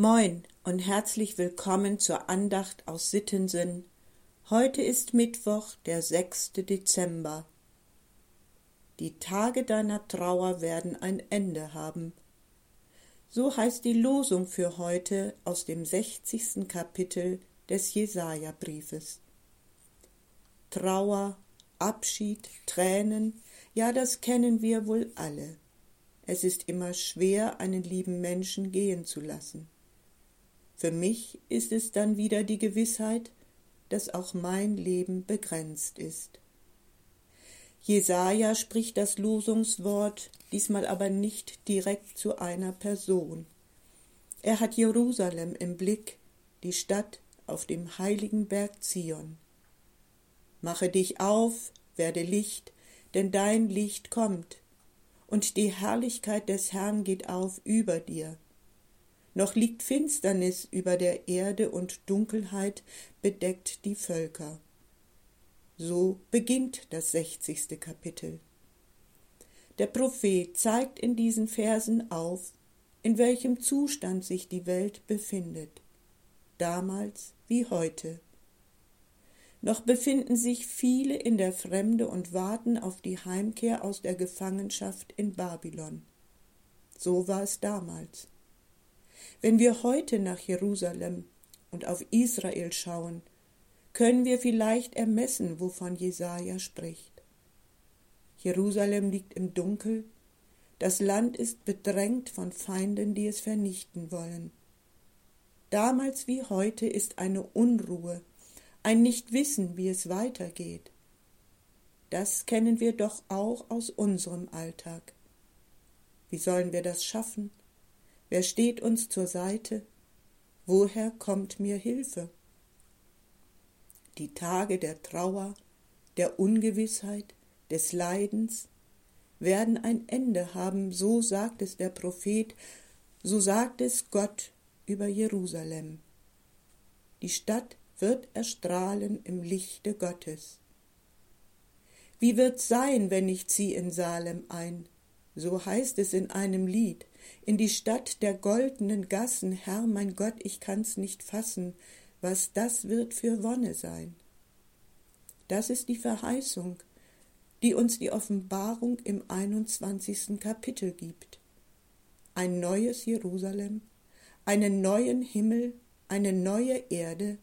Moin und herzlich willkommen zur Andacht aus Sittensen. Heute ist Mittwoch, der 6. Dezember. Die Tage deiner Trauer werden ein Ende haben. So heißt die Losung für heute aus dem 60. Kapitel des Jesaja-Briefes. Trauer, Abschied, Tränen, ja, das kennen wir wohl alle. Es ist immer schwer, einen lieben Menschen gehen zu lassen. Für mich ist es dann wieder die Gewissheit, dass auch mein Leben begrenzt ist. Jesaja spricht das Losungswort, diesmal aber nicht direkt zu einer Person. Er hat Jerusalem im Blick, die Stadt auf dem heiligen Berg Zion. Mache dich auf, werde Licht, denn dein Licht kommt, und die Herrlichkeit des Herrn geht auf über dir noch liegt Finsternis über der Erde und Dunkelheit bedeckt die Völker. So beginnt das sechzigste Kapitel. Der Prophet zeigt in diesen Versen auf, in welchem Zustand sich die Welt befindet, damals wie heute. Noch befinden sich viele in der Fremde und warten auf die Heimkehr aus der Gefangenschaft in Babylon. So war es damals. Wenn wir heute nach Jerusalem und auf Israel schauen, können wir vielleicht ermessen, wovon Jesaja spricht. Jerusalem liegt im Dunkel, das Land ist bedrängt von Feinden, die es vernichten wollen. Damals wie heute ist eine Unruhe, ein Nichtwissen, wie es weitergeht. Das kennen wir doch auch aus unserem Alltag. Wie sollen wir das schaffen? Wer steht uns zur Seite? Woher kommt mir Hilfe? Die Tage der Trauer, der Ungewissheit, des Leidens werden ein Ende haben, so sagt es der Prophet, so sagt es Gott über Jerusalem. Die Stadt wird erstrahlen im Lichte Gottes. Wie wird's sein, wenn ich zieh in Salem ein? So heißt es in einem Lied in die Stadt der goldenen Gassen, Herr mein Gott, ich kann's nicht fassen, was das wird für Wonne sein. Das ist die Verheißung, die uns die Offenbarung im 21. Kapitel gibt. Ein neues Jerusalem, einen neuen Himmel, eine neue Erde,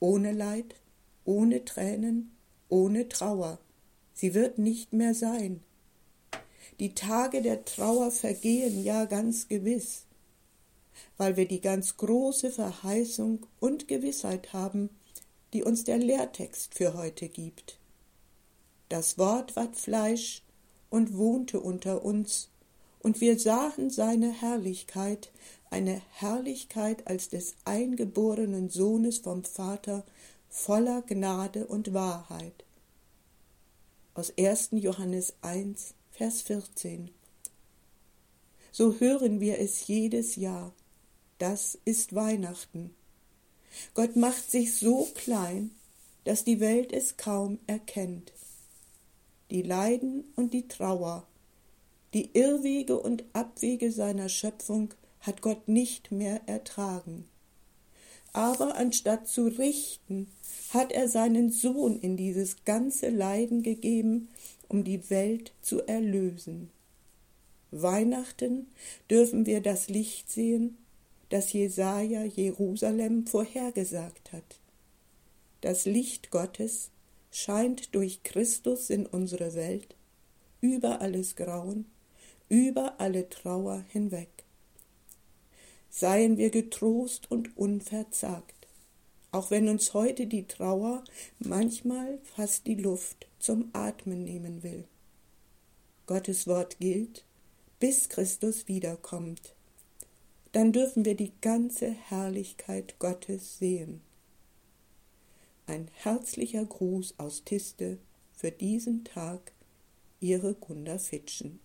ohne Leid, ohne Tränen, ohne Trauer. Sie wird nicht mehr sein. Die Tage der Trauer vergehen ja ganz gewiss, weil wir die ganz große Verheißung und Gewissheit haben, die uns der Lehrtext für heute gibt. Das Wort ward Fleisch und wohnte unter uns, und wir sahen seine Herrlichkeit, eine Herrlichkeit als des eingeborenen Sohnes vom Vater, voller Gnade und Wahrheit. Aus 1. Johannes 1, Vers 14. So hören wir es jedes Jahr. Das ist Weihnachten. Gott macht sich so klein, dass die Welt es kaum erkennt. Die Leiden und die Trauer, die Irrwege und Abwege seiner Schöpfung hat Gott nicht mehr ertragen. Aber anstatt zu richten, hat er seinen Sohn in dieses ganze Leiden gegeben, um die Welt zu erlösen. Weihnachten dürfen wir das Licht sehen, das Jesaja Jerusalem vorhergesagt hat. Das Licht Gottes scheint durch Christus in unsere Welt, über alles Grauen, über alle Trauer hinweg. Seien wir getrost und unverzagt auch wenn uns heute die Trauer manchmal fast die Luft zum Atmen nehmen will. Gottes Wort gilt, bis Christus wiederkommt. Dann dürfen wir die ganze Herrlichkeit Gottes sehen. Ein herzlicher Gruß aus Tiste für diesen Tag, Ihre Gunda Fitschen.